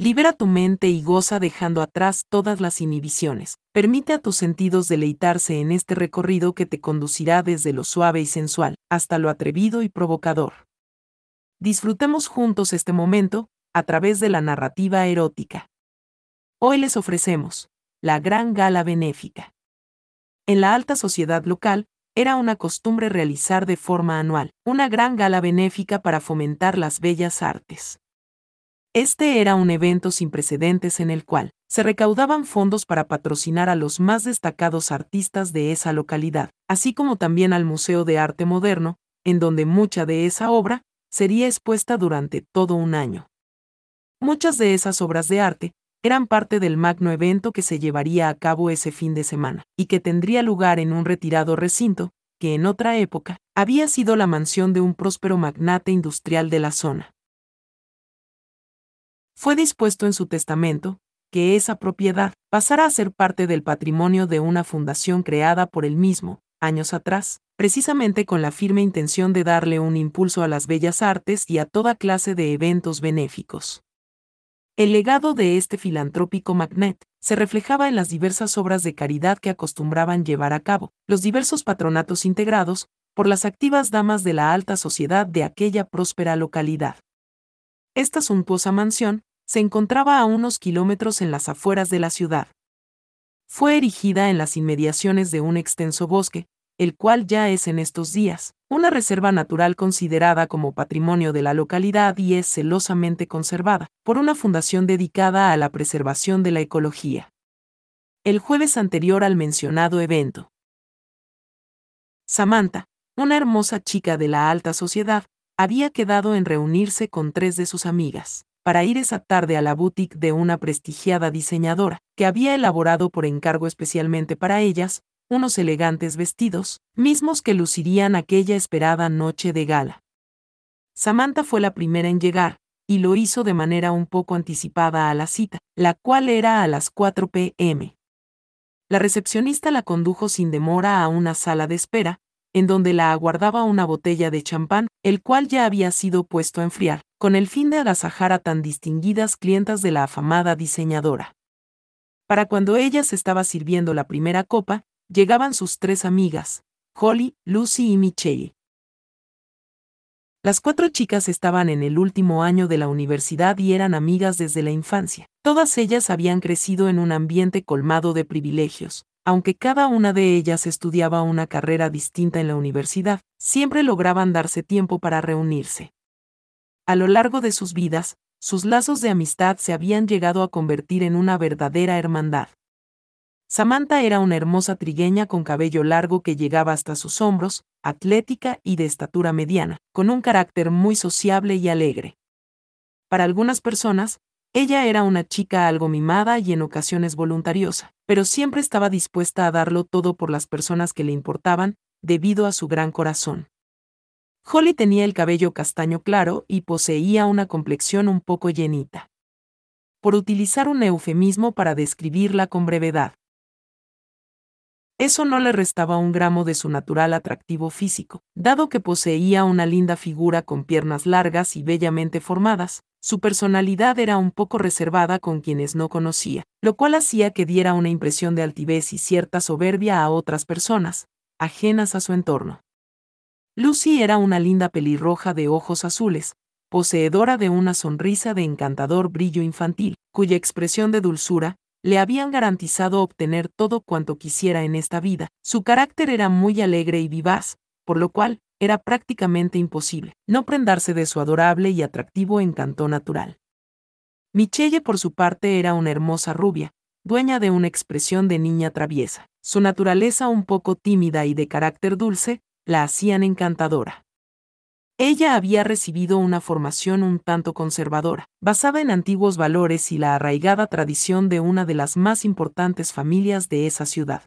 Libera tu mente y goza dejando atrás todas las inhibiciones. Permite a tus sentidos deleitarse en este recorrido que te conducirá desde lo suave y sensual hasta lo atrevido y provocador. Disfrutemos juntos este momento a través de la narrativa erótica. Hoy les ofrecemos la gran gala benéfica. En la alta sociedad local, era una costumbre realizar de forma anual una gran gala benéfica para fomentar las bellas artes. Este era un evento sin precedentes en el cual se recaudaban fondos para patrocinar a los más destacados artistas de esa localidad, así como también al Museo de Arte Moderno, en donde mucha de esa obra sería expuesta durante todo un año. Muchas de esas obras de arte eran parte del magno evento que se llevaría a cabo ese fin de semana, y que tendría lugar en un retirado recinto, que en otra época había sido la mansión de un próspero magnate industrial de la zona. Fue dispuesto en su testamento que esa propiedad pasara a ser parte del patrimonio de una fundación creada por él mismo, años atrás, precisamente con la firme intención de darle un impulso a las bellas artes y a toda clase de eventos benéficos. El legado de este filantrópico magnet se reflejaba en las diversas obras de caridad que acostumbraban llevar a cabo, los diversos patronatos integrados por las activas damas de la alta sociedad de aquella próspera localidad. Esta suntuosa mansión se encontraba a unos kilómetros en las afueras de la ciudad. Fue erigida en las inmediaciones de un extenso bosque, el cual ya es en estos días una reserva natural considerada como patrimonio de la localidad y es celosamente conservada por una fundación dedicada a la preservación de la ecología. El jueves anterior al mencionado evento, Samantha, una hermosa chica de la alta sociedad, había quedado en reunirse con tres de sus amigas para ir esa tarde a la boutique de una prestigiada diseñadora, que había elaborado por encargo especialmente para ellas, unos elegantes vestidos, mismos que lucirían aquella esperada noche de gala. Samantha fue la primera en llegar, y lo hizo de manera un poco anticipada a la cita, la cual era a las 4 pm. La recepcionista la condujo sin demora a una sala de espera, en donde la aguardaba una botella de champán, el cual ya había sido puesto a enfriar, con el fin de agasajar a tan distinguidas clientas de la afamada diseñadora. Para cuando ella se estaba sirviendo la primera copa, llegaban sus tres amigas, Holly, Lucy y Michelle. Las cuatro chicas estaban en el último año de la universidad y eran amigas desde la infancia. Todas ellas habían crecido en un ambiente colmado de privilegios, aunque cada una de ellas estudiaba una carrera distinta en la universidad, siempre lograban darse tiempo para reunirse. A lo largo de sus vidas, sus lazos de amistad se habían llegado a convertir en una verdadera hermandad. Samantha era una hermosa trigueña con cabello largo que llegaba hasta sus hombros, atlética y de estatura mediana, con un carácter muy sociable y alegre. Para algunas personas, ella era una chica algo mimada y en ocasiones voluntariosa, pero siempre estaba dispuesta a darlo todo por las personas que le importaban, debido a su gran corazón. Holly tenía el cabello castaño claro y poseía una complexión un poco llenita. Por utilizar un eufemismo para describirla con brevedad. Eso no le restaba un gramo de su natural atractivo físico, dado que poseía una linda figura con piernas largas y bellamente formadas, su personalidad era un poco reservada con quienes no conocía, lo cual hacía que diera una impresión de altivez y cierta soberbia a otras personas, ajenas a su entorno. Lucy era una linda pelirroja de ojos azules, poseedora de una sonrisa de encantador brillo infantil, cuya expresión de dulzura le habían garantizado obtener todo cuanto quisiera en esta vida. Su carácter era muy alegre y vivaz, por lo cual era prácticamente imposible no prendarse de su adorable y atractivo encanto natural. Michelle por su parte era una hermosa rubia, dueña de una expresión de niña traviesa. Su naturaleza un poco tímida y de carácter dulce, la hacían encantadora. Ella había recibido una formación un tanto conservadora, basada en antiguos valores y la arraigada tradición de una de las más importantes familias de esa ciudad.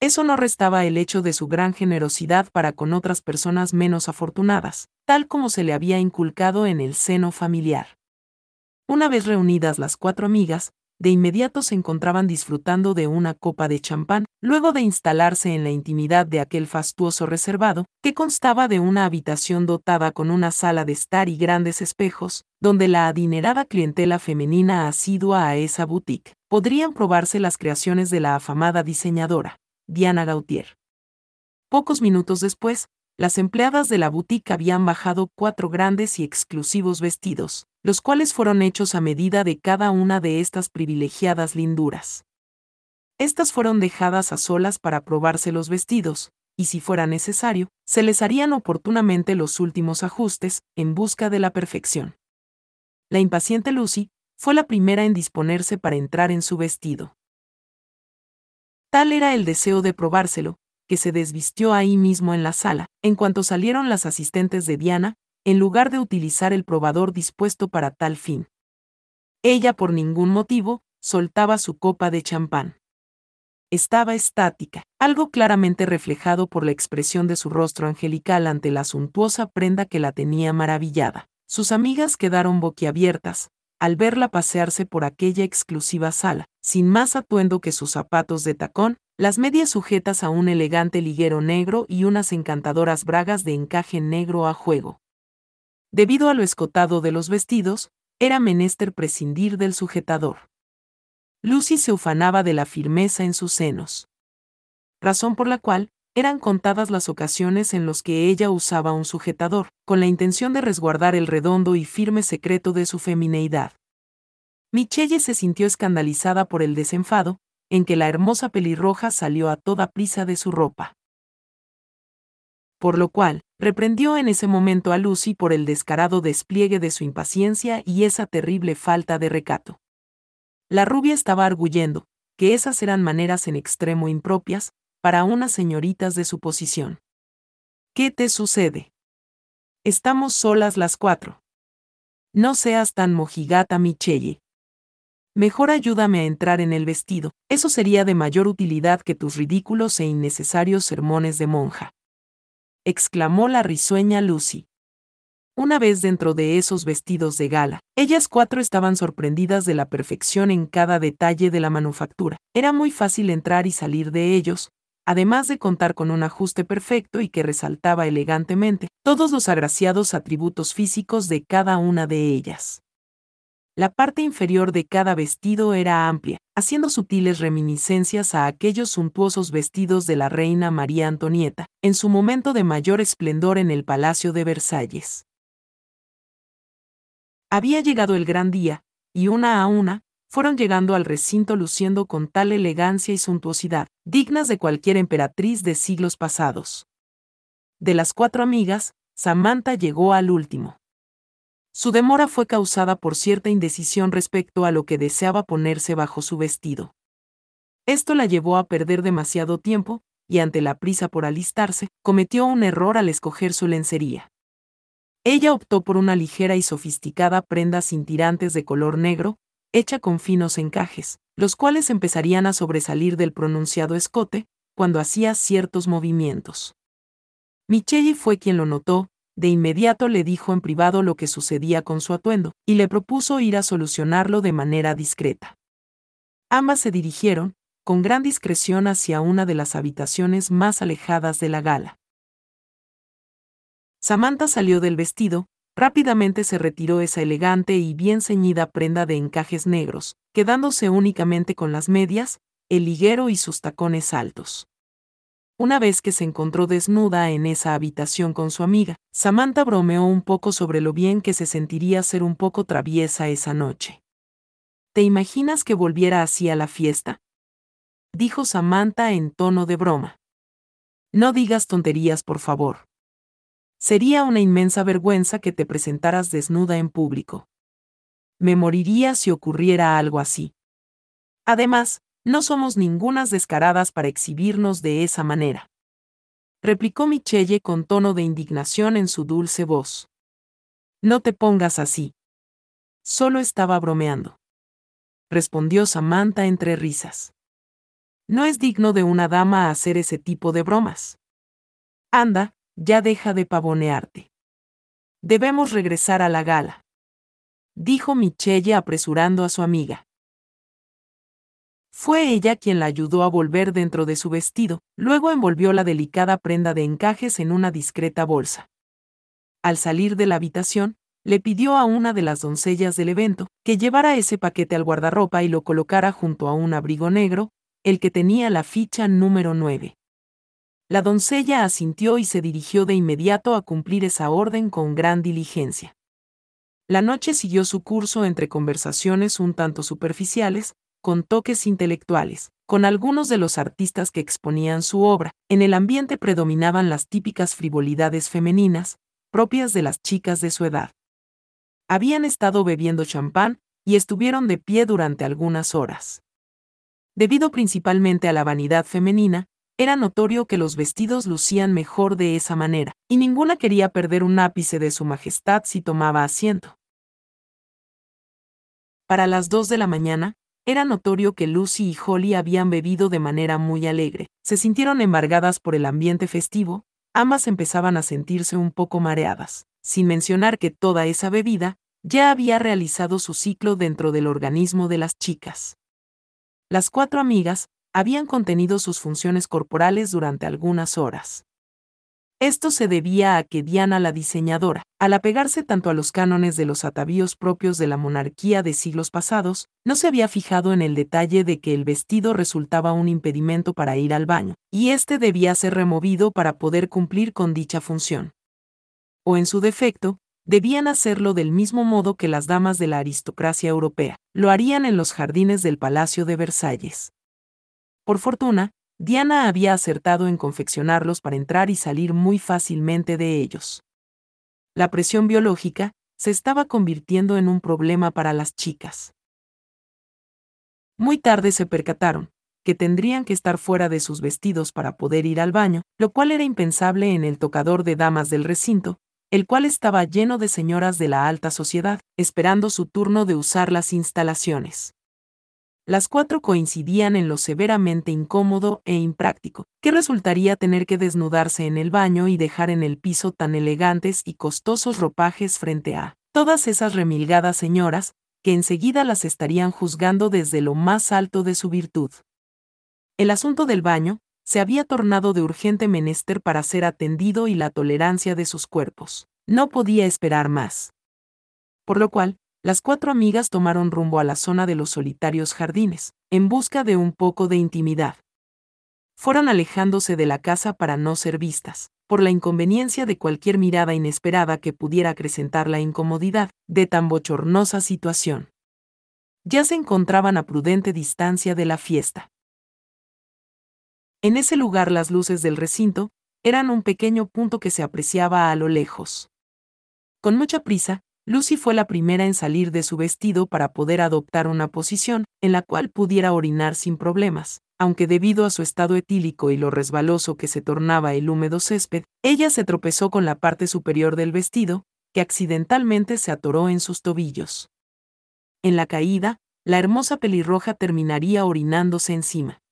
Eso no restaba el hecho de su gran generosidad para con otras personas menos afortunadas, tal como se le había inculcado en el seno familiar. Una vez reunidas las cuatro amigas, de inmediato se encontraban disfrutando de una copa de champán, luego de instalarse en la intimidad de aquel fastuoso reservado, que constaba de una habitación dotada con una sala de estar y grandes espejos, donde la adinerada clientela femenina asidua a esa boutique podrían probarse las creaciones de la afamada diseñadora, Diana Gautier. Pocos minutos después, las empleadas de la boutique habían bajado cuatro grandes y exclusivos vestidos, los cuales fueron hechos a medida de cada una de estas privilegiadas linduras. Estas fueron dejadas a solas para probarse los vestidos, y si fuera necesario, se les harían oportunamente los últimos ajustes, en busca de la perfección. La impaciente Lucy fue la primera en disponerse para entrar en su vestido. Tal era el deseo de probárselo, que se desvistió ahí mismo en la sala, en cuanto salieron las asistentes de Diana, en lugar de utilizar el probador dispuesto para tal fin. Ella por ningún motivo, soltaba su copa de champán. Estaba estática, algo claramente reflejado por la expresión de su rostro angelical ante la suntuosa prenda que la tenía maravillada. Sus amigas quedaron boquiabiertas, al verla pasearse por aquella exclusiva sala, sin más atuendo que sus zapatos de tacón, las medias sujetas a un elegante liguero negro y unas encantadoras bragas de encaje negro a juego. Debido a lo escotado de los vestidos, era menester prescindir del sujetador. Lucy se ufanaba de la firmeza en sus senos. Razón por la cual, eran contadas las ocasiones en las que ella usaba un sujetador, con la intención de resguardar el redondo y firme secreto de su femineidad. Michelle se sintió escandalizada por el desenfado, en que la hermosa pelirroja salió a toda prisa de su ropa por lo cual, reprendió en ese momento a Lucy por el descarado despliegue de su impaciencia y esa terrible falta de recato. La rubia estaba arguyendo, que esas eran maneras en extremo impropias, para unas señoritas de su posición. ¿Qué te sucede? Estamos solas las cuatro. No seas tan mojigata, Michelle. Mejor ayúdame a entrar en el vestido, eso sería de mayor utilidad que tus ridículos e innecesarios sermones de monja exclamó la risueña Lucy. Una vez dentro de esos vestidos de gala, ellas cuatro estaban sorprendidas de la perfección en cada detalle de la manufactura. Era muy fácil entrar y salir de ellos, además de contar con un ajuste perfecto y que resaltaba elegantemente todos los agraciados atributos físicos de cada una de ellas. La parte inferior de cada vestido era amplia, haciendo sutiles reminiscencias a aquellos suntuosos vestidos de la reina María Antonieta, en su momento de mayor esplendor en el Palacio de Versalles. Había llegado el gran día, y una a una, fueron llegando al recinto luciendo con tal elegancia y suntuosidad, dignas de cualquier emperatriz de siglos pasados. De las cuatro amigas, Samantha llegó al último. Su demora fue causada por cierta indecisión respecto a lo que deseaba ponerse bajo su vestido. Esto la llevó a perder demasiado tiempo, y ante la prisa por alistarse, cometió un error al escoger su lencería. Ella optó por una ligera y sofisticada prenda sin tirantes de color negro, hecha con finos encajes, los cuales empezarían a sobresalir del pronunciado escote, cuando hacía ciertos movimientos. Michelle fue quien lo notó, de inmediato le dijo en privado lo que sucedía con su atuendo, y le propuso ir a solucionarlo de manera discreta. Ambas se dirigieron, con gran discreción, hacia una de las habitaciones más alejadas de la gala. Samantha salió del vestido, rápidamente se retiró esa elegante y bien ceñida prenda de encajes negros, quedándose únicamente con las medias, el liguero y sus tacones altos. Una vez que se encontró desnuda en esa habitación con su amiga, Samantha bromeó un poco sobre lo bien que se sentiría ser un poco traviesa esa noche. ¿Te imaginas que volviera así a la fiesta? Dijo Samantha en tono de broma. No digas tonterías, por favor. Sería una inmensa vergüenza que te presentaras desnuda en público. Me moriría si ocurriera algo así. Además, no somos ningunas descaradas para exhibirnos de esa manera. Replicó Michelle con tono de indignación en su dulce voz. No te pongas así. Solo estaba bromeando. Respondió Samantha entre risas. No es digno de una dama hacer ese tipo de bromas. Anda, ya deja de pavonearte. Debemos regresar a la gala. Dijo Michelle apresurando a su amiga. Fue ella quien la ayudó a volver dentro de su vestido, luego envolvió la delicada prenda de encajes en una discreta bolsa. Al salir de la habitación, le pidió a una de las doncellas del evento que llevara ese paquete al guardarropa y lo colocara junto a un abrigo negro, el que tenía la ficha número 9. La doncella asintió y se dirigió de inmediato a cumplir esa orden con gran diligencia. La noche siguió su curso entre conversaciones un tanto superficiales, con toques intelectuales, con algunos de los artistas que exponían su obra. En el ambiente predominaban las típicas frivolidades femeninas, propias de las chicas de su edad. Habían estado bebiendo champán y estuvieron de pie durante algunas horas. Debido principalmente a la vanidad femenina, era notorio que los vestidos lucían mejor de esa manera, y ninguna quería perder un ápice de su majestad si tomaba asiento. Para las dos de la mañana, era notorio que Lucy y Holly habían bebido de manera muy alegre, se sintieron embargadas por el ambiente festivo, ambas empezaban a sentirse un poco mareadas, sin mencionar que toda esa bebida ya había realizado su ciclo dentro del organismo de las chicas. Las cuatro amigas habían contenido sus funciones corporales durante algunas horas. Esto se debía a que Diana la diseñadora, al apegarse tanto a los cánones de los atavíos propios de la monarquía de siglos pasados, no se había fijado en el detalle de que el vestido resultaba un impedimento para ir al baño, y éste debía ser removido para poder cumplir con dicha función. O en su defecto, debían hacerlo del mismo modo que las damas de la aristocracia europea, lo harían en los jardines del Palacio de Versalles. Por fortuna, Diana había acertado en confeccionarlos para entrar y salir muy fácilmente de ellos. La presión biológica se estaba convirtiendo en un problema para las chicas. Muy tarde se percataron que tendrían que estar fuera de sus vestidos para poder ir al baño, lo cual era impensable en el tocador de damas del recinto, el cual estaba lleno de señoras de la alta sociedad, esperando su turno de usar las instalaciones. Las cuatro coincidían en lo severamente incómodo e impráctico, que resultaría tener que desnudarse en el baño y dejar en el piso tan elegantes y costosos ropajes frente a todas esas remilgadas señoras, que enseguida las estarían juzgando desde lo más alto de su virtud. El asunto del baño, se había tornado de urgente menester para ser atendido y la tolerancia de sus cuerpos. No podía esperar más. Por lo cual, las cuatro amigas tomaron rumbo a la zona de los solitarios jardines, en busca de un poco de intimidad. Fueron alejándose de la casa para no ser vistas, por la inconveniencia de cualquier mirada inesperada que pudiera acrecentar la incomodidad de tan bochornosa situación. Ya se encontraban a prudente distancia de la fiesta. En ese lugar las luces del recinto eran un pequeño punto que se apreciaba a lo lejos. Con mucha prisa, Lucy fue la primera en salir de su vestido para poder adoptar una posición en la cual pudiera orinar sin problemas, aunque debido a su estado etílico y lo resbaloso que se tornaba el húmedo césped, ella se tropezó con la parte superior del vestido, que accidentalmente se atoró en sus tobillos. En la caída, la hermosa pelirroja terminaría orinándose encima.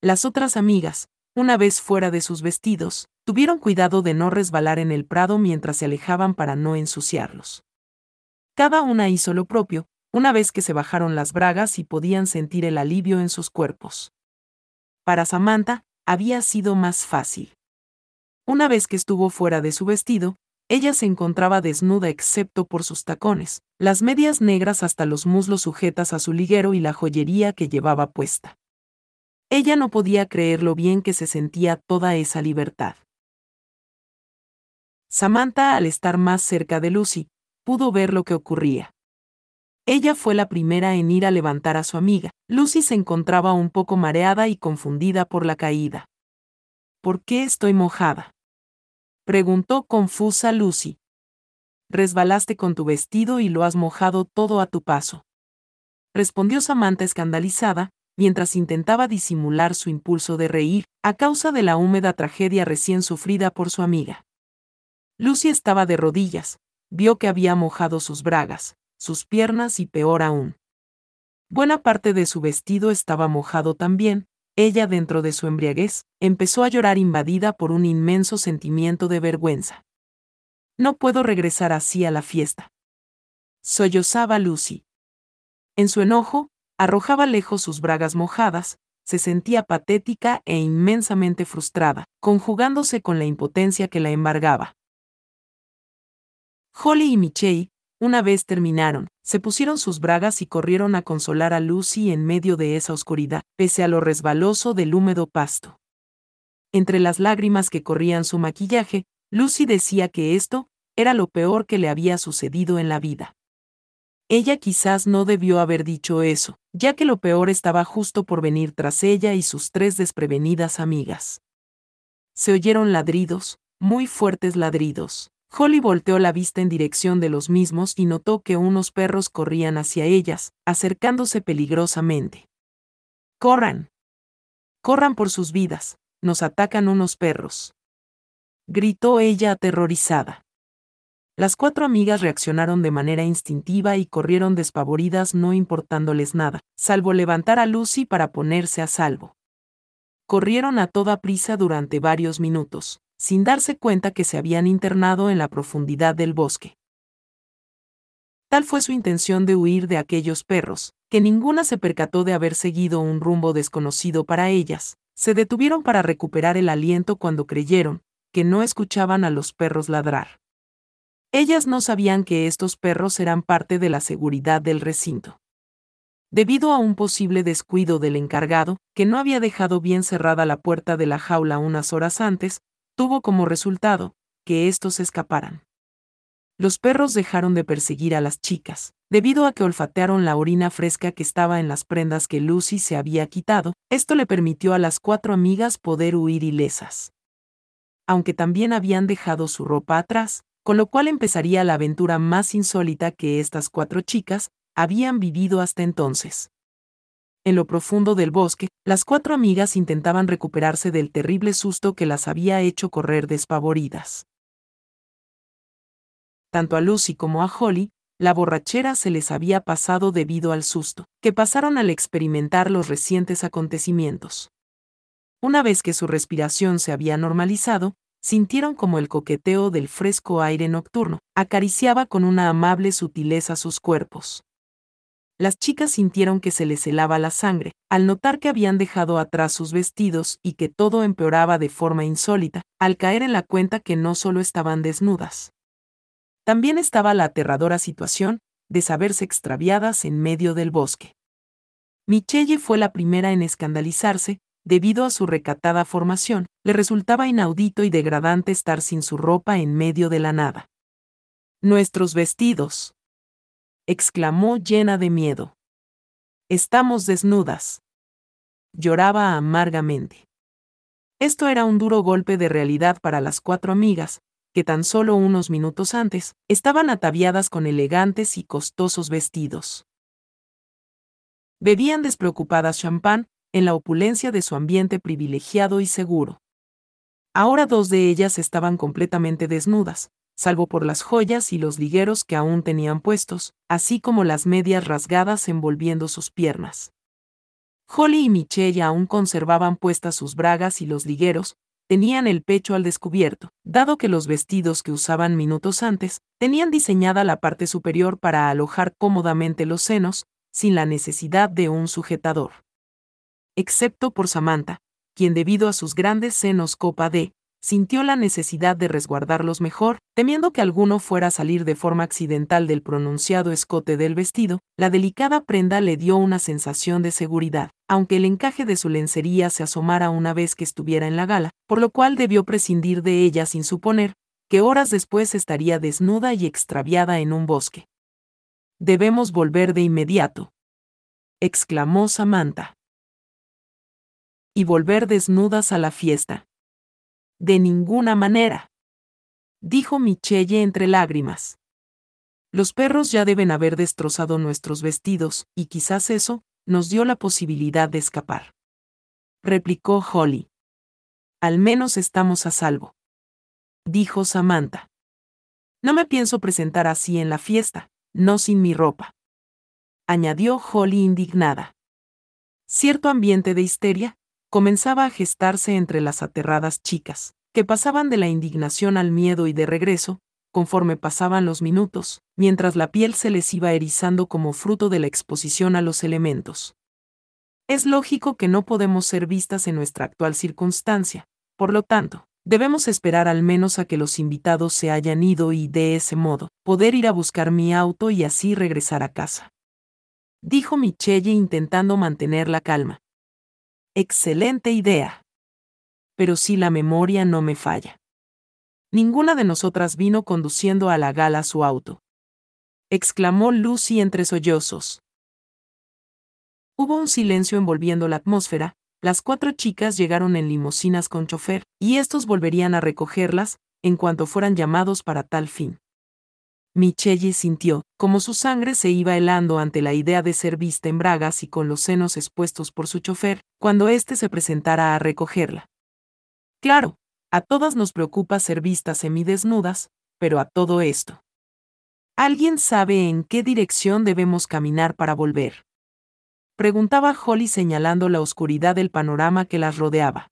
Las otras amigas, una vez fuera de sus vestidos, tuvieron cuidado de no resbalar en el prado mientras se alejaban para no ensuciarlos. Cada una hizo lo propio, una vez que se bajaron las bragas y podían sentir el alivio en sus cuerpos. Para Samantha, había sido más fácil. Una vez que estuvo fuera de su vestido, ella se encontraba desnuda excepto por sus tacones, las medias negras hasta los muslos sujetas a su liguero y la joyería que llevaba puesta. Ella no podía creer lo bien que se sentía toda esa libertad. Samantha, al estar más cerca de Lucy, pudo ver lo que ocurría. Ella fue la primera en ir a levantar a su amiga. Lucy se encontraba un poco mareada y confundida por la caída. ¿Por qué estoy mojada? preguntó confusa Lucy. Resbalaste con tu vestido y lo has mojado todo a tu paso. Respondió Samantha escandalizada, mientras intentaba disimular su impulso de reír, a causa de la húmeda tragedia recién sufrida por su amiga. Lucy estaba de rodillas, vio que había mojado sus bragas, sus piernas y peor aún. Buena parte de su vestido estaba mojado también, ella dentro de su embriaguez, empezó a llorar invadida por un inmenso sentimiento de vergüenza. No puedo regresar así a la fiesta. Sollozaba Lucy. En su enojo, arrojaba lejos sus bragas mojadas, se sentía patética e inmensamente frustrada, conjugándose con la impotencia que la embargaba. Holly y Michelle, una vez terminaron, se pusieron sus bragas y corrieron a consolar a Lucy en medio de esa oscuridad, pese a lo resbaloso del húmedo pasto. Entre las lágrimas que corrían su maquillaje, Lucy decía que esto era lo peor que le había sucedido en la vida. Ella quizás no debió haber dicho eso, ya que lo peor estaba justo por venir tras ella y sus tres desprevenidas amigas. Se oyeron ladridos, muy fuertes ladridos. Holly volteó la vista en dirección de los mismos y notó que unos perros corrían hacia ellas, acercándose peligrosamente. ¡Corran! ¡Corran por sus vidas! Nos atacan unos perros. Gritó ella aterrorizada. Las cuatro amigas reaccionaron de manera instintiva y corrieron despavoridas no importándoles nada, salvo levantar a Lucy para ponerse a salvo. Corrieron a toda prisa durante varios minutos, sin darse cuenta que se habían internado en la profundidad del bosque. Tal fue su intención de huir de aquellos perros, que ninguna se percató de haber seguido un rumbo desconocido para ellas, se detuvieron para recuperar el aliento cuando creyeron que no escuchaban a los perros ladrar. Ellas no sabían que estos perros eran parte de la seguridad del recinto. Debido a un posible descuido del encargado, que no había dejado bien cerrada la puerta de la jaula unas horas antes, tuvo como resultado que estos escaparan. Los perros dejaron de perseguir a las chicas, debido a que olfatearon la orina fresca que estaba en las prendas que Lucy se había quitado, esto le permitió a las cuatro amigas poder huir ilesas. Aunque también habían dejado su ropa atrás, con lo cual empezaría la aventura más insólita que estas cuatro chicas habían vivido hasta entonces. En lo profundo del bosque, las cuatro amigas intentaban recuperarse del terrible susto que las había hecho correr despavoridas. Tanto a Lucy como a Holly, la borrachera se les había pasado debido al susto, que pasaron al experimentar los recientes acontecimientos. Una vez que su respiración se había normalizado, sintieron como el coqueteo del fresco aire nocturno, acariciaba con una amable sutileza sus cuerpos. Las chicas sintieron que se les helaba la sangre, al notar que habían dejado atrás sus vestidos y que todo empeoraba de forma insólita, al caer en la cuenta que no solo estaban desnudas. También estaba la aterradora situación de saberse extraviadas en medio del bosque. Michelle fue la primera en escandalizarse, debido a su recatada formación, le resultaba inaudito y degradante estar sin su ropa en medio de la nada. Nuestros vestidos. exclamó llena de miedo. Estamos desnudas. Lloraba amargamente. Esto era un duro golpe de realidad para las cuatro amigas, que tan solo unos minutos antes estaban ataviadas con elegantes y costosos vestidos. Bebían despreocupadas champán en la opulencia de su ambiente privilegiado y seguro. Ahora dos de ellas estaban completamente desnudas, salvo por las joyas y los ligueros que aún tenían puestos, así como las medias rasgadas envolviendo sus piernas. Holly y Michelle aún conservaban puestas sus bragas y los ligueros, tenían el pecho al descubierto, dado que los vestidos que usaban minutos antes tenían diseñada la parte superior para alojar cómodamente los senos, sin la necesidad de un sujetador excepto por Samantha, quien debido a sus grandes senos copa D, sintió la necesidad de resguardarlos mejor, temiendo que alguno fuera a salir de forma accidental del pronunciado escote del vestido, la delicada prenda le dio una sensación de seguridad, aunque el encaje de su lencería se asomara una vez que estuviera en la gala, por lo cual debió prescindir de ella sin suponer que horas después estaría desnuda y extraviada en un bosque. Debemos volver de inmediato. exclamó Samantha y volver desnudas a la fiesta. De ninguna manera. Dijo Michelle entre lágrimas. Los perros ya deben haber destrozado nuestros vestidos, y quizás eso nos dio la posibilidad de escapar. Replicó Holly. Al menos estamos a salvo. Dijo Samantha. No me pienso presentar así en la fiesta, no sin mi ropa. Añadió Holly indignada. Cierto ambiente de histeria, comenzaba a gestarse entre las aterradas chicas, que pasaban de la indignación al miedo y de regreso, conforme pasaban los minutos, mientras la piel se les iba erizando como fruto de la exposición a los elementos. Es lógico que no podemos ser vistas en nuestra actual circunstancia, por lo tanto, debemos esperar al menos a que los invitados se hayan ido y, de ese modo, poder ir a buscar mi auto y así regresar a casa. Dijo Michelle intentando mantener la calma. Excelente idea. Pero si la memoria no me falla. Ninguna de nosotras vino conduciendo a la gala su auto. Exclamó Lucy entre sollozos. Hubo un silencio envolviendo la atmósfera, las cuatro chicas llegaron en limusinas con chofer, y estos volverían a recogerlas, en cuanto fueran llamados para tal fin. Michelle sintió, como su sangre se iba helando ante la idea de ser vista en bragas y con los senos expuestos por su chofer, cuando éste se presentara a recogerla. Claro, a todas nos preocupa ser vistas semidesnudas, pero a todo esto. ¿Alguien sabe en qué dirección debemos caminar para volver? Preguntaba Holly señalando la oscuridad del panorama que las rodeaba.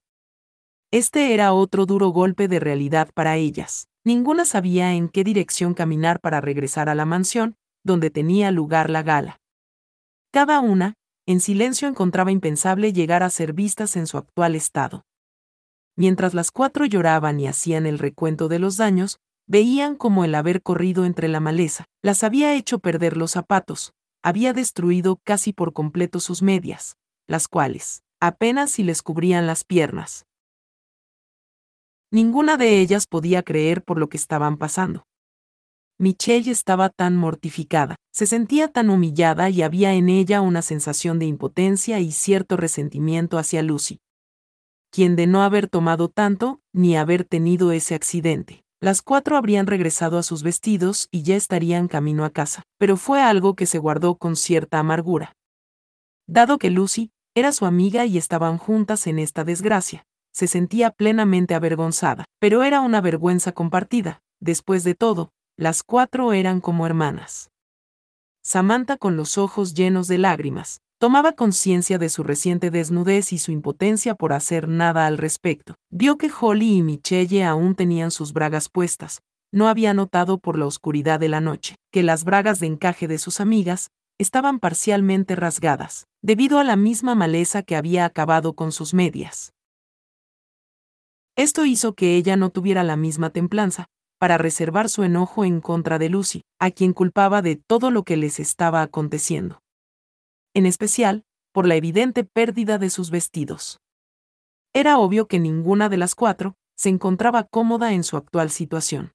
Este era otro duro golpe de realidad para ellas. Ninguna sabía en qué dirección caminar para regresar a la mansión, donde tenía lugar la gala. Cada una, en silencio, encontraba impensable llegar a ser vistas en su actual estado. Mientras las cuatro lloraban y hacían el recuento de los daños, veían como el haber corrido entre la maleza las había hecho perder los zapatos, había destruido casi por completo sus medias, las cuales, apenas si les cubrían las piernas. Ninguna de ellas podía creer por lo que estaban pasando. Michelle estaba tan mortificada, se sentía tan humillada y había en ella una sensación de impotencia y cierto resentimiento hacia Lucy quien de no haber tomado tanto, ni haber tenido ese accidente. Las cuatro habrían regresado a sus vestidos y ya estarían camino a casa, pero fue algo que se guardó con cierta amargura. Dado que Lucy era su amiga y estaban juntas en esta desgracia, se sentía plenamente avergonzada, pero era una vergüenza compartida. Después de todo, las cuatro eran como hermanas. Samantha con los ojos llenos de lágrimas, Tomaba conciencia de su reciente desnudez y su impotencia por hacer nada al respecto. Vio que Holly y Michelle aún tenían sus bragas puestas. No había notado por la oscuridad de la noche que las bragas de encaje de sus amigas estaban parcialmente rasgadas, debido a la misma maleza que había acabado con sus medias. Esto hizo que ella no tuviera la misma templanza, para reservar su enojo en contra de Lucy, a quien culpaba de todo lo que les estaba aconteciendo en especial, por la evidente pérdida de sus vestidos. Era obvio que ninguna de las cuatro se encontraba cómoda en su actual situación.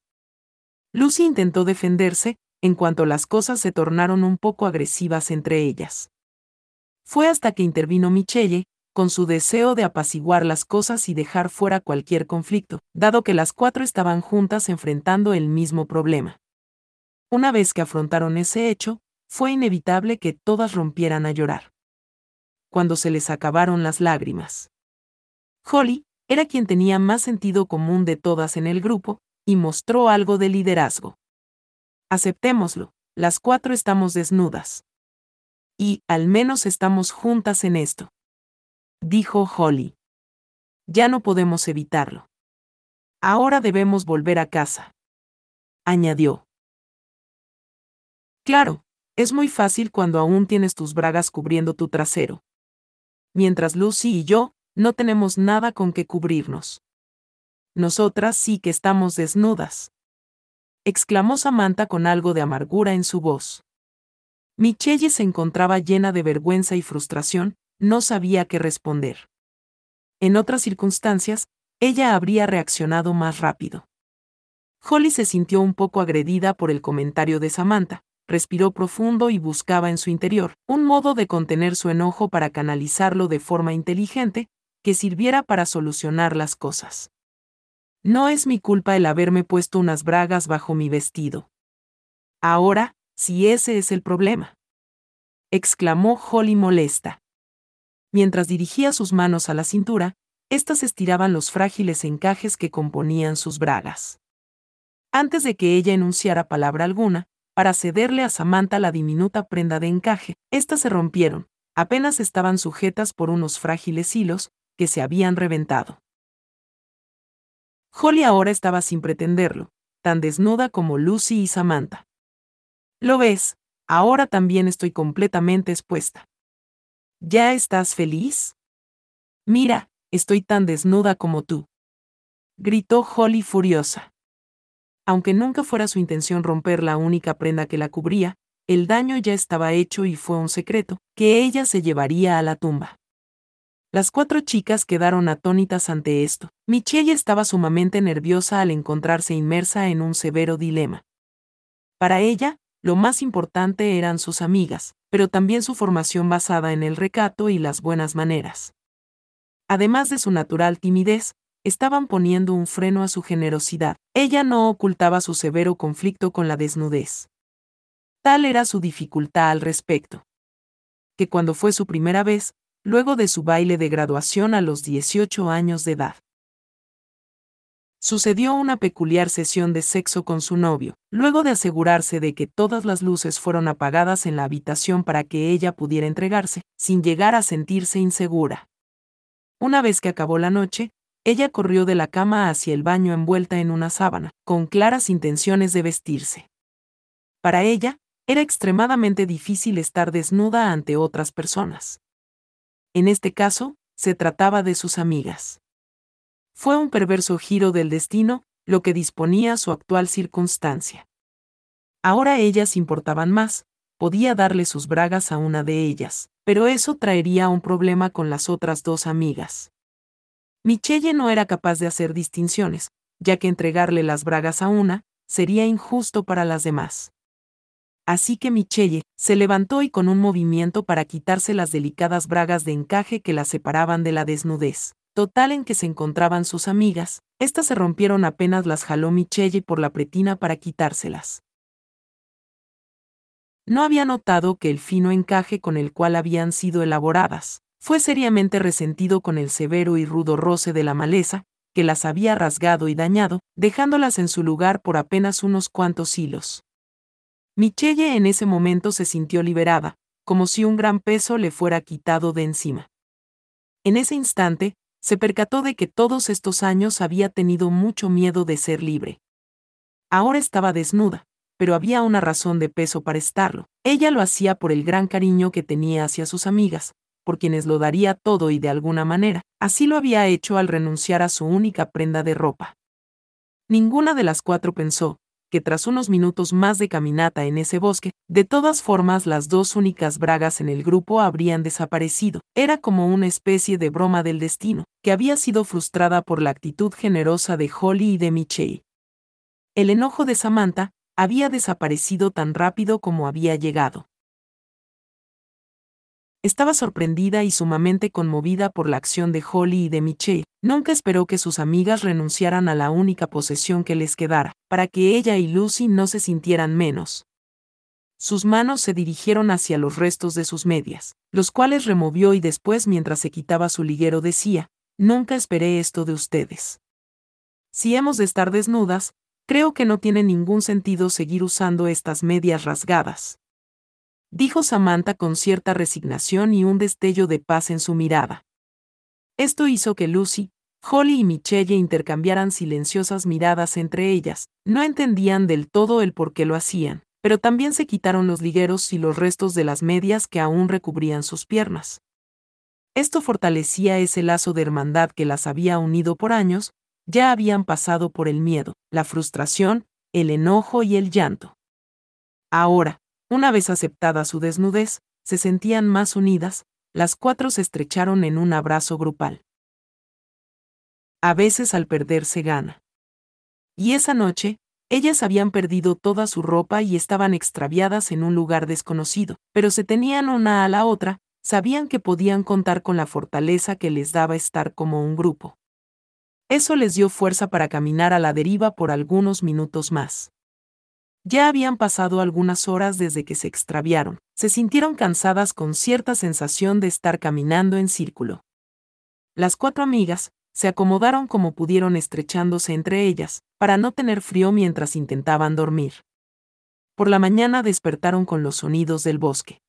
Lucy intentó defenderse, en cuanto las cosas se tornaron un poco agresivas entre ellas. Fue hasta que intervino Michelle, con su deseo de apaciguar las cosas y dejar fuera cualquier conflicto, dado que las cuatro estaban juntas enfrentando el mismo problema. Una vez que afrontaron ese hecho, fue inevitable que todas rompieran a llorar. Cuando se les acabaron las lágrimas. Holly era quien tenía más sentido común de todas en el grupo, y mostró algo de liderazgo. Aceptémoslo, las cuatro estamos desnudas. Y, al menos estamos juntas en esto. Dijo Holly. Ya no podemos evitarlo. Ahora debemos volver a casa. Añadió. Claro, es muy fácil cuando aún tienes tus bragas cubriendo tu trasero. Mientras Lucy y yo, no tenemos nada con que cubrirnos. Nosotras sí que estamos desnudas. Exclamó Samantha con algo de amargura en su voz. Michelle se encontraba llena de vergüenza y frustración, no sabía qué responder. En otras circunstancias, ella habría reaccionado más rápido. Holly se sintió un poco agredida por el comentario de Samantha, respiró profundo y buscaba en su interior un modo de contener su enojo para canalizarlo de forma inteligente, que sirviera para solucionar las cosas. No es mi culpa el haberme puesto unas bragas bajo mi vestido. Ahora, si ese es el problema. exclamó Holly molesta. Mientras dirigía sus manos a la cintura, éstas estiraban los frágiles encajes que componían sus bragas. Antes de que ella enunciara palabra alguna, para cederle a Samantha la diminuta prenda de encaje. Estas se rompieron, apenas estaban sujetas por unos frágiles hilos que se habían reventado. Holly ahora estaba sin pretenderlo, tan desnuda como Lucy y Samantha. Lo ves, ahora también estoy completamente expuesta. ¿Ya estás feliz? Mira, estoy tan desnuda como tú. Gritó Holly furiosa. Aunque nunca fuera su intención romper la única prenda que la cubría, el daño ya estaba hecho y fue un secreto, que ella se llevaría a la tumba. Las cuatro chicas quedaron atónitas ante esto. Michelle estaba sumamente nerviosa al encontrarse inmersa en un severo dilema. Para ella, lo más importante eran sus amigas, pero también su formación basada en el recato y las buenas maneras. Además de su natural timidez, estaban poniendo un freno a su generosidad. Ella no ocultaba su severo conflicto con la desnudez. Tal era su dificultad al respecto. Que cuando fue su primera vez, luego de su baile de graduación a los 18 años de edad. Sucedió una peculiar sesión de sexo con su novio, luego de asegurarse de que todas las luces fueron apagadas en la habitación para que ella pudiera entregarse, sin llegar a sentirse insegura. Una vez que acabó la noche, ella corrió de la cama hacia el baño envuelta en una sábana, con claras intenciones de vestirse. Para ella, era extremadamente difícil estar desnuda ante otras personas. En este caso, se trataba de sus amigas. Fue un perverso giro del destino, lo que disponía su actual circunstancia. Ahora ellas importaban más, podía darle sus bragas a una de ellas, pero eso traería un problema con las otras dos amigas. Michelle no era capaz de hacer distinciones, ya que entregarle las bragas a una sería injusto para las demás. Así que Michelle se levantó y con un movimiento para quitarse las delicadas bragas de encaje que la separaban de la desnudez, total en que se encontraban sus amigas, estas se rompieron apenas las jaló Michelle por la pretina para quitárselas. No había notado que el fino encaje con el cual habían sido elaboradas, fue seriamente resentido con el severo y rudo roce de la maleza, que las había rasgado y dañado, dejándolas en su lugar por apenas unos cuantos hilos. Michelle en ese momento se sintió liberada, como si un gran peso le fuera quitado de encima. En ese instante, se percató de que todos estos años había tenido mucho miedo de ser libre. Ahora estaba desnuda, pero había una razón de peso para estarlo. Ella lo hacía por el gran cariño que tenía hacia sus amigas, por quienes lo daría todo y de alguna manera, así lo había hecho al renunciar a su única prenda de ropa. Ninguna de las cuatro pensó, que tras unos minutos más de caminata en ese bosque, de todas formas las dos únicas bragas en el grupo habrían desaparecido. Era como una especie de broma del destino, que había sido frustrada por la actitud generosa de Holly y de Michelle. El enojo de Samantha había desaparecido tan rápido como había llegado. Estaba sorprendida y sumamente conmovida por la acción de Holly y de Michelle. Nunca esperó que sus amigas renunciaran a la única posesión que les quedara, para que ella y Lucy no se sintieran menos. Sus manos se dirigieron hacia los restos de sus medias, los cuales removió y después mientras se quitaba su liguero decía, Nunca esperé esto de ustedes. Si hemos de estar desnudas, creo que no tiene ningún sentido seguir usando estas medias rasgadas dijo Samantha con cierta resignación y un destello de paz en su mirada. Esto hizo que Lucy, Holly y Michelle intercambiaran silenciosas miradas entre ellas, no entendían del todo el por qué lo hacían, pero también se quitaron los ligueros y los restos de las medias que aún recubrían sus piernas. Esto fortalecía ese lazo de hermandad que las había unido por años, ya habían pasado por el miedo, la frustración, el enojo y el llanto. Ahora, una vez aceptada su desnudez, se sentían más unidas, las cuatro se estrecharon en un abrazo grupal. A veces al perderse gana. Y esa noche, ellas habían perdido toda su ropa y estaban extraviadas en un lugar desconocido, pero se tenían una a la otra, sabían que podían contar con la fortaleza que les daba estar como un grupo. Eso les dio fuerza para caminar a la deriva por algunos minutos más. Ya habían pasado algunas horas desde que se extraviaron, se sintieron cansadas con cierta sensación de estar caminando en círculo. Las cuatro amigas, se acomodaron como pudieron estrechándose entre ellas, para no tener frío mientras intentaban dormir. Por la mañana despertaron con los sonidos del bosque.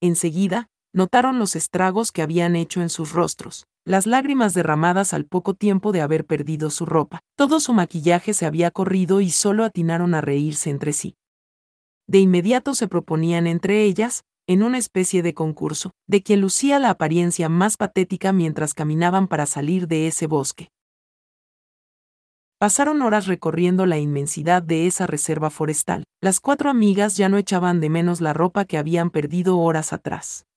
Enseguida, notaron los estragos que habían hecho en sus rostros, las lágrimas derramadas al poco tiempo de haber perdido su ropa. Todo su maquillaje se había corrido y solo atinaron a reírse entre sí. De inmediato se proponían entre ellas, en una especie de concurso, de quien lucía la apariencia más patética mientras caminaban para salir de ese bosque. Pasaron horas recorriendo la inmensidad de esa reserva forestal. Las cuatro amigas ya no echaban de menos la ropa que habían perdido horas atrás.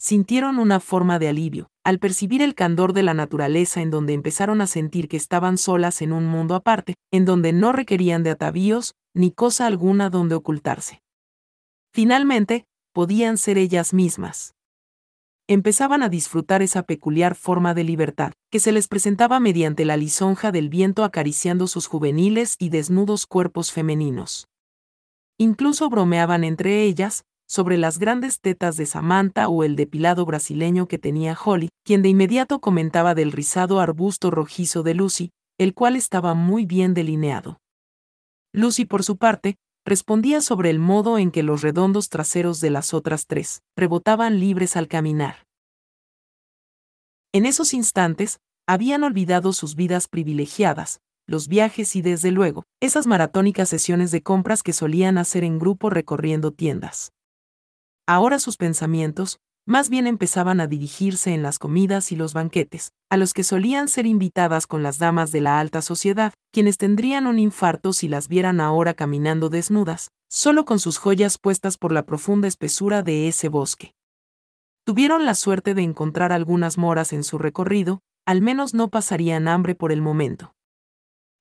Sintieron una forma de alivio, al percibir el candor de la naturaleza en donde empezaron a sentir que estaban solas en un mundo aparte, en donde no requerían de atavíos, ni cosa alguna donde ocultarse. Finalmente, podían ser ellas mismas. Empezaban a disfrutar esa peculiar forma de libertad, que se les presentaba mediante la lisonja del viento acariciando sus juveniles y desnudos cuerpos femeninos. Incluso bromeaban entre ellas, sobre las grandes tetas de Samantha o el depilado brasileño que tenía Holly, quien de inmediato comentaba del rizado arbusto rojizo de Lucy, el cual estaba muy bien delineado. Lucy, por su parte, respondía sobre el modo en que los redondos traseros de las otras tres rebotaban libres al caminar. En esos instantes, habían olvidado sus vidas privilegiadas, los viajes y desde luego, esas maratónicas sesiones de compras que solían hacer en grupo recorriendo tiendas. Ahora sus pensamientos, más bien empezaban a dirigirse en las comidas y los banquetes, a los que solían ser invitadas con las damas de la alta sociedad, quienes tendrían un infarto si las vieran ahora caminando desnudas, solo con sus joyas puestas por la profunda espesura de ese bosque. Tuvieron la suerte de encontrar algunas moras en su recorrido, al menos no pasarían hambre por el momento.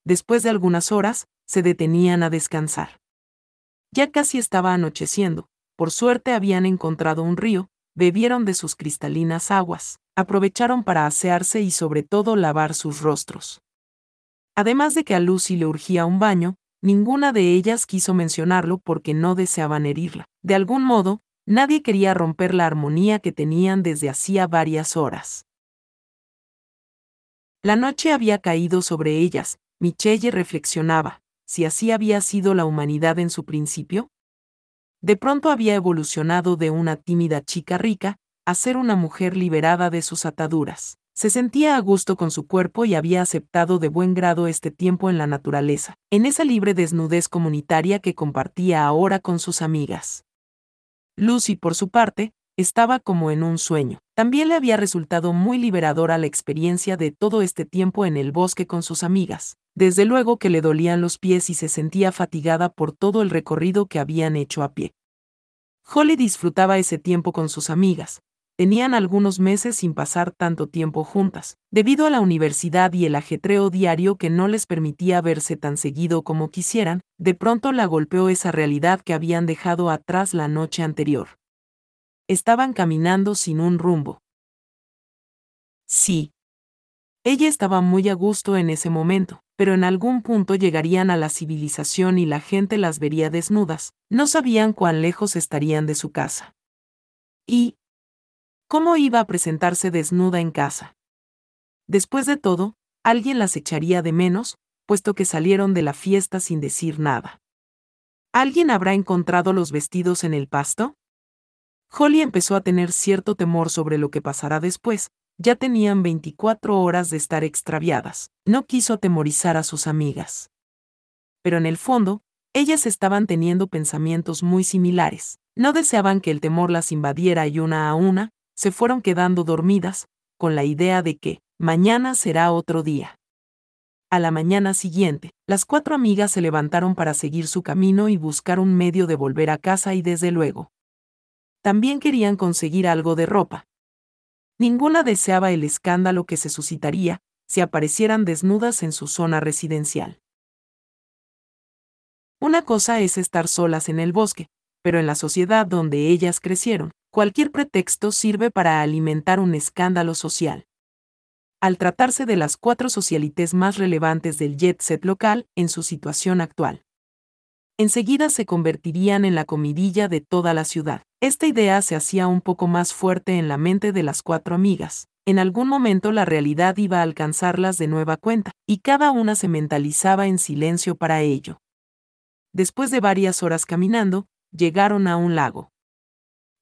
Después de algunas horas, se detenían a descansar. Ya casi estaba anocheciendo, por suerte habían encontrado un río, bebieron de sus cristalinas aguas, aprovecharon para asearse y sobre todo lavar sus rostros. Además de que a Lucy le urgía un baño, ninguna de ellas quiso mencionarlo porque no deseaban herirla. De algún modo, nadie quería romper la armonía que tenían desde hacía varias horas. La noche había caído sobre ellas, Michelle reflexionaba, si así había sido la humanidad en su principio, de pronto había evolucionado de una tímida chica rica a ser una mujer liberada de sus ataduras. Se sentía a gusto con su cuerpo y había aceptado de buen grado este tiempo en la naturaleza, en esa libre desnudez comunitaria que compartía ahora con sus amigas. Lucy, por su parte, estaba como en un sueño. También le había resultado muy liberadora la experiencia de todo este tiempo en el bosque con sus amigas, desde luego que le dolían los pies y se sentía fatigada por todo el recorrido que habían hecho a pie. Holly disfrutaba ese tiempo con sus amigas. Tenían algunos meses sin pasar tanto tiempo juntas, debido a la universidad y el ajetreo diario que no les permitía verse tan seguido como quisieran, de pronto la golpeó esa realidad que habían dejado atrás la noche anterior. Estaban caminando sin un rumbo. Sí. Ella estaba muy a gusto en ese momento pero en algún punto llegarían a la civilización y la gente las vería desnudas, no sabían cuán lejos estarían de su casa. ¿Y cómo iba a presentarse desnuda en casa? Después de todo, alguien las echaría de menos, puesto que salieron de la fiesta sin decir nada. ¿Alguien habrá encontrado los vestidos en el pasto? Holly empezó a tener cierto temor sobre lo que pasará después, ya tenían 24 horas de estar extraviadas. No quiso atemorizar a sus amigas. Pero en el fondo, ellas estaban teniendo pensamientos muy similares. No deseaban que el temor las invadiera y una a una, se fueron quedando dormidas, con la idea de que, mañana será otro día. A la mañana siguiente, las cuatro amigas se levantaron para seguir su camino y buscar un medio de volver a casa y desde luego. También querían conseguir algo de ropa, Ninguna deseaba el escándalo que se suscitaría si aparecieran desnudas en su zona residencial. Una cosa es estar solas en el bosque, pero en la sociedad donde ellas crecieron, cualquier pretexto sirve para alimentar un escándalo social. Al tratarse de las cuatro socialites más relevantes del jet set local en su situación actual enseguida se convertirían en la comidilla de toda la ciudad. Esta idea se hacía un poco más fuerte en la mente de las cuatro amigas. En algún momento la realidad iba a alcanzarlas de nueva cuenta, y cada una se mentalizaba en silencio para ello. Después de varias horas caminando, llegaron a un lago.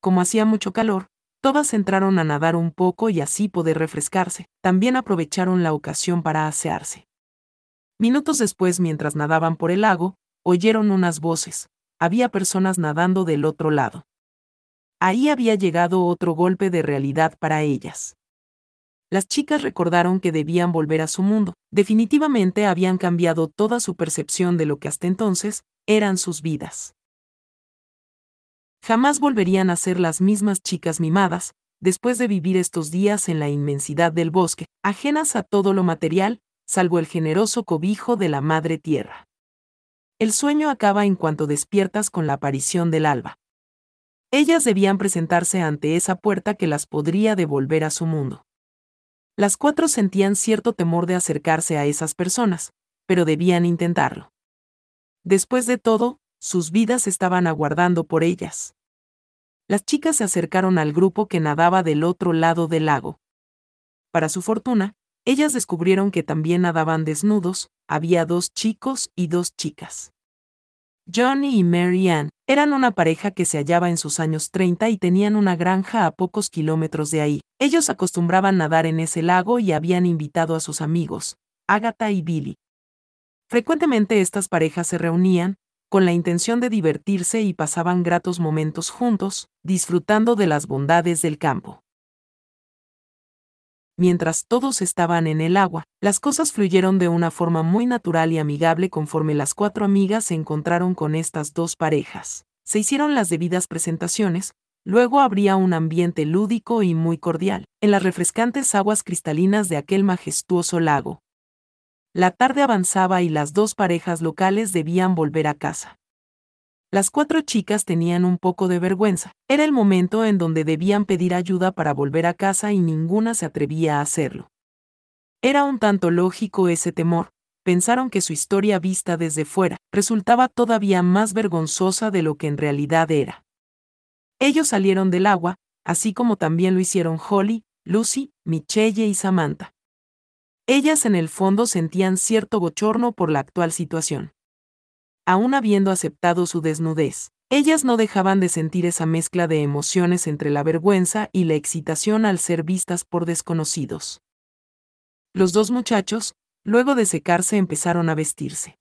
Como hacía mucho calor, Todas entraron a nadar un poco y así poder refrescarse. También aprovecharon la ocasión para asearse. Minutos después, mientras nadaban por el lago, oyeron unas voces. Había personas nadando del otro lado. Ahí había llegado otro golpe de realidad para ellas. Las chicas recordaron que debían volver a su mundo. Definitivamente habían cambiado toda su percepción de lo que hasta entonces eran sus vidas. Jamás volverían a ser las mismas chicas mimadas, después de vivir estos días en la inmensidad del bosque, ajenas a todo lo material, salvo el generoso cobijo de la madre tierra. El sueño acaba en cuanto despiertas con la aparición del alba. Ellas debían presentarse ante esa puerta que las podría devolver a su mundo. Las cuatro sentían cierto temor de acercarse a esas personas, pero debían intentarlo. Después de todo, sus vidas estaban aguardando por ellas. Las chicas se acercaron al grupo que nadaba del otro lado del lago. Para su fortuna, ellas descubrieron que también nadaban desnudos, había dos chicos y dos chicas. Johnny y Mary Ann eran una pareja que se hallaba en sus años 30 y tenían una granja a pocos kilómetros de ahí. Ellos acostumbraban nadar en ese lago y habían invitado a sus amigos, Agatha y Billy. Frecuentemente estas parejas se reunían, con la intención de divertirse y pasaban gratos momentos juntos, disfrutando de las bondades del campo. Mientras todos estaban en el agua, las cosas fluyeron de una forma muy natural y amigable conforme las cuatro amigas se encontraron con estas dos parejas. Se hicieron las debidas presentaciones, luego habría un ambiente lúdico y muy cordial, en las refrescantes aguas cristalinas de aquel majestuoso lago. La tarde avanzaba y las dos parejas locales debían volver a casa. Las cuatro chicas tenían un poco de vergüenza. Era el momento en donde debían pedir ayuda para volver a casa y ninguna se atrevía a hacerlo. Era un tanto lógico ese temor. Pensaron que su historia vista desde fuera resultaba todavía más vergonzosa de lo que en realidad era. Ellos salieron del agua, así como también lo hicieron Holly, Lucy, Michelle y Samantha. Ellas en el fondo sentían cierto bochorno por la actual situación aún habiendo aceptado su desnudez. Ellas no dejaban de sentir esa mezcla de emociones entre la vergüenza y la excitación al ser vistas por desconocidos. Los dos muchachos, luego de secarse, empezaron a vestirse.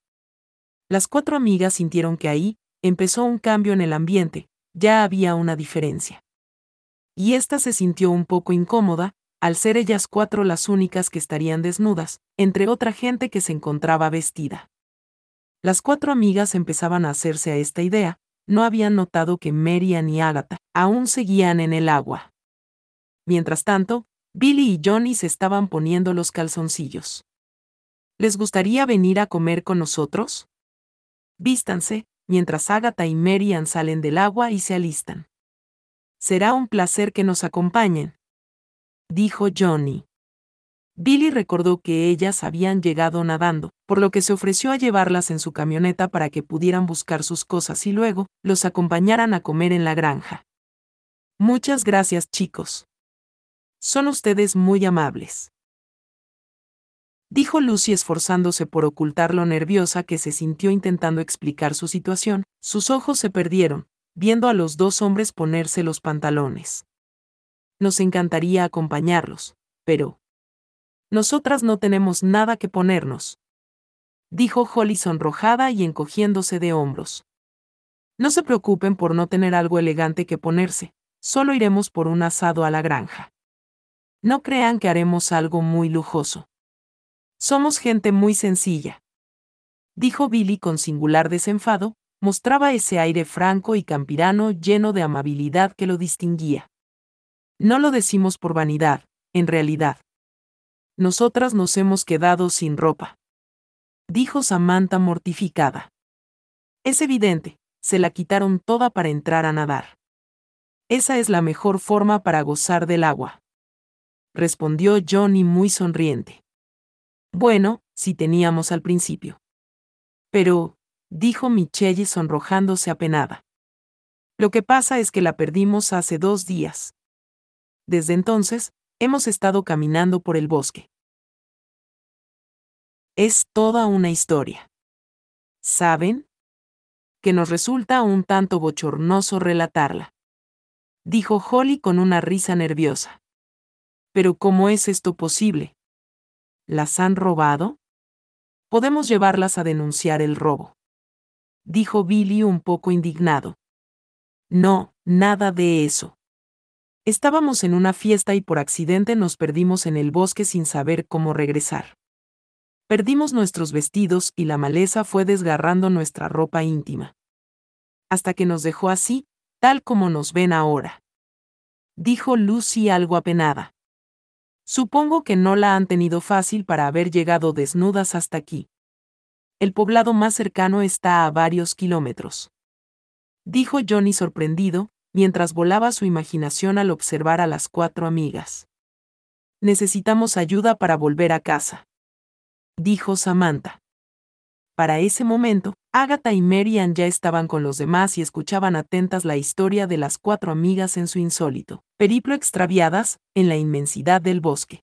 Las cuatro amigas sintieron que ahí empezó un cambio en el ambiente, ya había una diferencia. Y ésta se sintió un poco incómoda, al ser ellas cuatro las únicas que estarían desnudas, entre otra gente que se encontraba vestida. Las cuatro amigas empezaban a hacerse a esta idea, no habían notado que Marian y Agatha aún seguían en el agua. Mientras tanto, Billy y Johnny se estaban poniendo los calzoncillos. ¿Les gustaría venir a comer con nosotros? Vístanse, mientras Agatha y Marian salen del agua y se alistan. Será un placer que nos acompañen, dijo Johnny. Billy recordó que ellas habían llegado nadando, por lo que se ofreció a llevarlas en su camioneta para que pudieran buscar sus cosas y luego los acompañaran a comer en la granja. Muchas gracias chicos. Son ustedes muy amables. Dijo Lucy esforzándose por ocultar lo nerviosa que se sintió intentando explicar su situación, sus ojos se perdieron, viendo a los dos hombres ponerse los pantalones. Nos encantaría acompañarlos, pero, nosotras no tenemos nada que ponernos. Dijo Holly sonrojada y encogiéndose de hombros. No se preocupen por no tener algo elegante que ponerse, solo iremos por un asado a la granja. No crean que haremos algo muy lujoso. Somos gente muy sencilla. Dijo Billy con singular desenfado, mostraba ese aire franco y campirano lleno de amabilidad que lo distinguía. No lo decimos por vanidad, en realidad nosotras nos hemos quedado sin ropa. Dijo Samantha mortificada. Es evidente, se la quitaron toda para entrar a nadar. Esa es la mejor forma para gozar del agua. Respondió Johnny muy sonriente. Bueno, si teníamos al principio. Pero, dijo Michelle sonrojándose apenada. Lo que pasa es que la perdimos hace dos días. Desde entonces, hemos estado caminando por el bosque. Es toda una historia. ¿Saben? Que nos resulta un tanto bochornoso relatarla. dijo Holly con una risa nerviosa. Pero ¿cómo es esto posible? ¿Las han robado? Podemos llevarlas a denunciar el robo. Dijo Billy un poco indignado. No, nada de eso. Estábamos en una fiesta y por accidente nos perdimos en el bosque sin saber cómo regresar. Perdimos nuestros vestidos y la maleza fue desgarrando nuestra ropa íntima. Hasta que nos dejó así, tal como nos ven ahora. Dijo Lucy algo apenada. Supongo que no la han tenido fácil para haber llegado desnudas hasta aquí. El poblado más cercano está a varios kilómetros. Dijo Johnny sorprendido, mientras volaba su imaginación al observar a las cuatro amigas. Necesitamos ayuda para volver a casa. Dijo Samantha. Para ese momento, Agatha y Marian ya estaban con los demás y escuchaban atentas la historia de las cuatro amigas en su insólito periplo extraviadas en la inmensidad del bosque.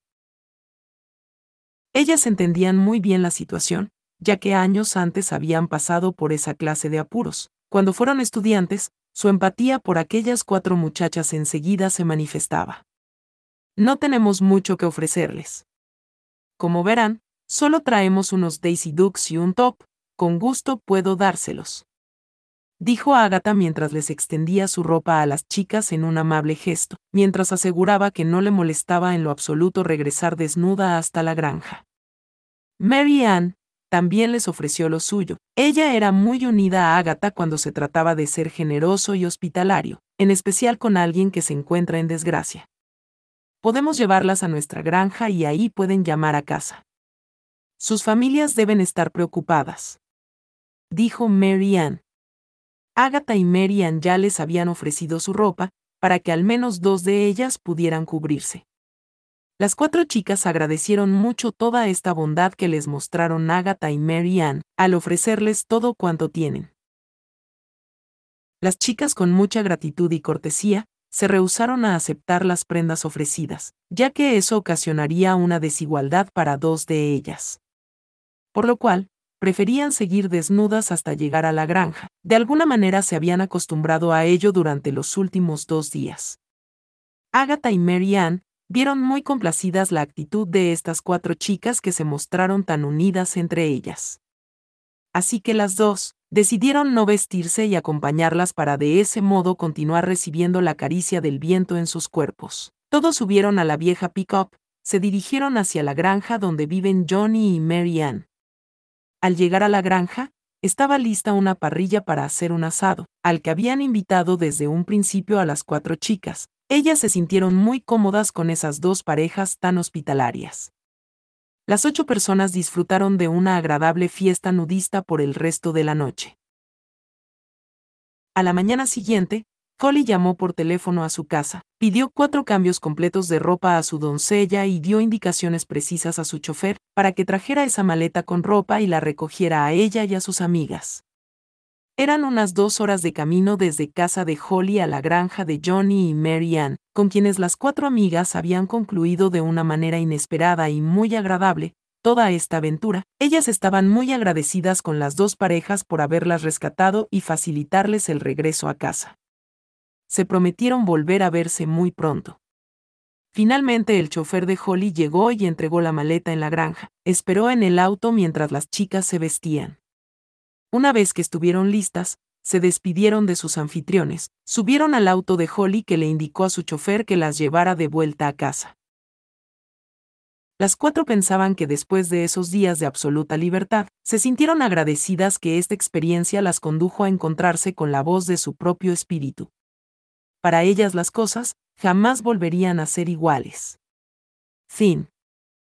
Ellas entendían muy bien la situación, ya que años antes habían pasado por esa clase de apuros. Cuando fueron estudiantes, su empatía por aquellas cuatro muchachas enseguida se manifestaba. No tenemos mucho que ofrecerles. Como verán, Solo traemos unos Daisy Dukes y un top, con gusto puedo dárselos. Dijo Agatha mientras les extendía su ropa a las chicas en un amable gesto, mientras aseguraba que no le molestaba en lo absoluto regresar desnuda hasta la granja. Mary Ann también les ofreció lo suyo. Ella era muy unida a Agatha cuando se trataba de ser generoso y hospitalario, en especial con alguien que se encuentra en desgracia. Podemos llevarlas a nuestra granja y ahí pueden llamar a casa. Sus familias deben estar preocupadas. Dijo Mary Ann. Agatha y Mary Ann ya les habían ofrecido su ropa, para que al menos dos de ellas pudieran cubrirse. Las cuatro chicas agradecieron mucho toda esta bondad que les mostraron Agatha y Mary Ann, al ofrecerles todo cuanto tienen. Las chicas con mucha gratitud y cortesía, se rehusaron a aceptar las prendas ofrecidas, ya que eso ocasionaría una desigualdad para dos de ellas por lo cual, preferían seguir desnudas hasta llegar a la granja. De alguna manera se habían acostumbrado a ello durante los últimos dos días. Agatha y Mary Ann vieron muy complacidas la actitud de estas cuatro chicas que se mostraron tan unidas entre ellas. Así que las dos decidieron no vestirse y acompañarlas para de ese modo continuar recibiendo la caricia del viento en sus cuerpos. Todos subieron a la vieja pick-up, se dirigieron hacia la granja donde viven Johnny y Mary Ann. Al llegar a la granja, estaba lista una parrilla para hacer un asado, al que habían invitado desde un principio a las cuatro chicas. Ellas se sintieron muy cómodas con esas dos parejas tan hospitalarias. Las ocho personas disfrutaron de una agradable fiesta nudista por el resto de la noche. A la mañana siguiente, Holly llamó por teléfono a su casa, pidió cuatro cambios completos de ropa a su doncella y dio indicaciones precisas a su chofer para que trajera esa maleta con ropa y la recogiera a ella y a sus amigas. Eran unas dos horas de camino desde casa de Holly a la granja de Johnny y Mary Ann, con quienes las cuatro amigas habían concluido de una manera inesperada y muy agradable toda esta aventura. Ellas estaban muy agradecidas con las dos parejas por haberlas rescatado y facilitarles el regreso a casa se prometieron volver a verse muy pronto. Finalmente el chofer de Holly llegó y entregó la maleta en la granja. Esperó en el auto mientras las chicas se vestían. Una vez que estuvieron listas, se despidieron de sus anfitriones, subieron al auto de Holly que le indicó a su chofer que las llevara de vuelta a casa. Las cuatro pensaban que después de esos días de absoluta libertad, se sintieron agradecidas que esta experiencia las condujo a encontrarse con la voz de su propio espíritu para ellas las cosas jamás volverían a ser iguales. Fin.